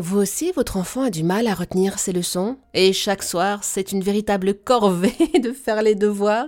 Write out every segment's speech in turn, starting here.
Vous aussi, votre enfant a du mal à retenir ses leçons et chaque soir, c'est une véritable corvée de faire les devoirs.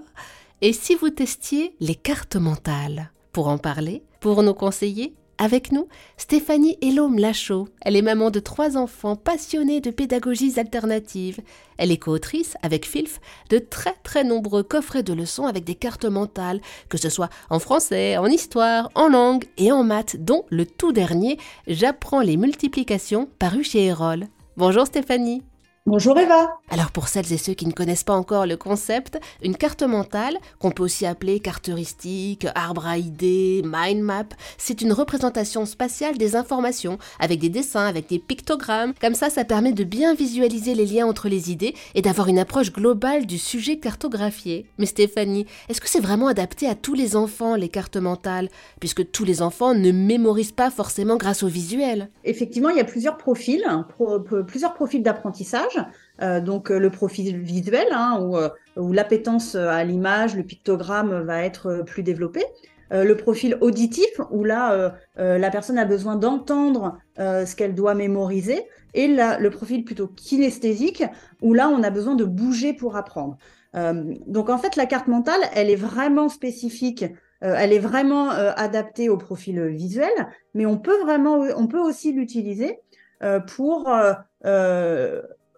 Et si vous testiez les cartes mentales Pour en parler, pour nous conseiller, avec nous, Stéphanie Elome Lachaud. Elle est maman de trois enfants passionnés de pédagogies alternatives. Elle est co-autrice, avec Filf, de très très nombreux coffrets de leçons avec des cartes mentales, que ce soit en français, en histoire, en langue et en maths, dont le tout dernier, J'apprends les multiplications, paru chez Erol. Bonjour Stéphanie. Bonjour Eva. Alors pour celles et ceux qui ne connaissent pas encore le concept, une carte mentale, qu'on peut aussi appeler carte heuristique, arbre à idées, mind map, c'est une représentation spatiale des informations, avec des dessins, avec des pictogrammes. Comme ça, ça permet de bien visualiser les liens entre les idées et d'avoir une approche globale du sujet cartographié. Mais Stéphanie, est-ce que c'est vraiment adapté à tous les enfants, les cartes mentales Puisque tous les enfants ne mémorisent pas forcément grâce au visuel? Effectivement, il y a plusieurs profils, plusieurs profils d'apprentissage. Euh, donc euh, le profil visuel, hein, où, euh, où l'appétence à l'image, le pictogramme va être plus développé. le profil auditif, où là, la personne a besoin d'entendre ce qu'elle doit mémoriser. Et le profil plutôt kinesthésique, où là, on a besoin de bouger pour apprendre. donc en fait, la carte mentale, elle est vraiment spécifique elle est vraiment adaptée au profil visuel, mais on peut vraiment, on peut aussi l'utiliser pour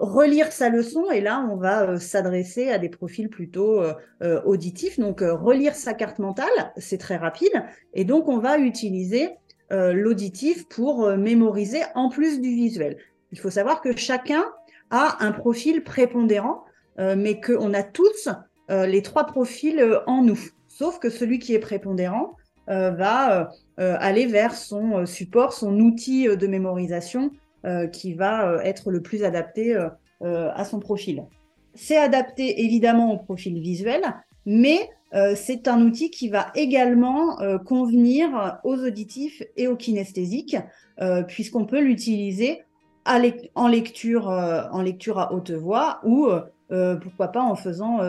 relire sa leçon et là on va euh, s'adresser à des profils plutôt euh, euh, auditifs. Donc relire sa carte mentale, c'est très rapide et donc on va utiliser l'auditif pour mémoriser en plus du visuel. Il faut savoir que chacun a un profil prépondérant, mais qu'on a tous les trois profils en nous. Sauf que celui qui est prépondérant va aller vers son support, son outil de mémorisation qui va euh, être le plus adapté euh, à son profil. C'est adapté évidemment au profil visuel, mais c'est un outil qui va également convenir aux auditifs et aux kinesthésiques, puisqu'on peut l'utiliser en lecture, en lecture à haute voix ou pourquoi pas en faisant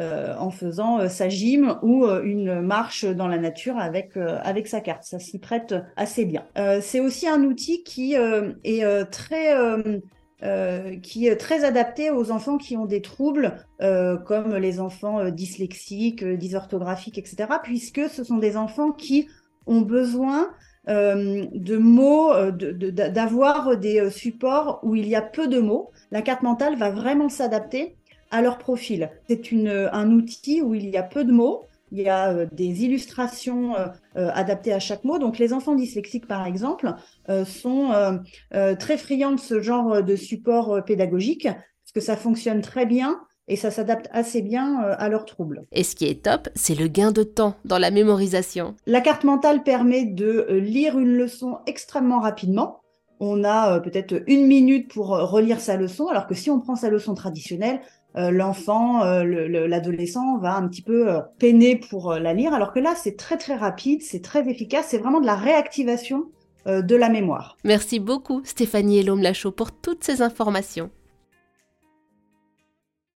euh, en faisant euh, sa gym ou euh, une marche dans la nature avec avec sa carte. Ça s'y prête assez bien. c'est aussi un outil qui est très qui est très adapté aux enfants qui ont des troubles comme les enfants dyslexiques, dysorthographiques, etc. Puisque ce sont des enfants qui ont besoin de mots, d'avoir des supports où il y a peu de mots. La carte mentale va vraiment s'adapter à leur profil. C'est un outil où il y a peu de mots, il y a euh, des illustrations euh, euh, adaptées à chaque mot. Donc les enfants dyslexiques, par exemple, sont très friands de ce genre de support pédagogique, parce que ça fonctionne très bien et ça s'adapte assez bien à leurs troubles. Et ce qui est top, c'est le gain de temps dans la mémorisation. La carte mentale permet de lire une leçon extrêmement rapidement. On a peut-être une minute pour relire sa leçon, alors que si on prend sa leçon traditionnelle, euh, l'enfant, euh, l'adolescent va un petit peu euh, peiner pour la lire, alors que là, c'est très très rapide, c'est très efficace, c'est vraiment de la réactivation de la mémoire. Merci beaucoup Stéphanie Elome Lachaud pour toutes ces informations.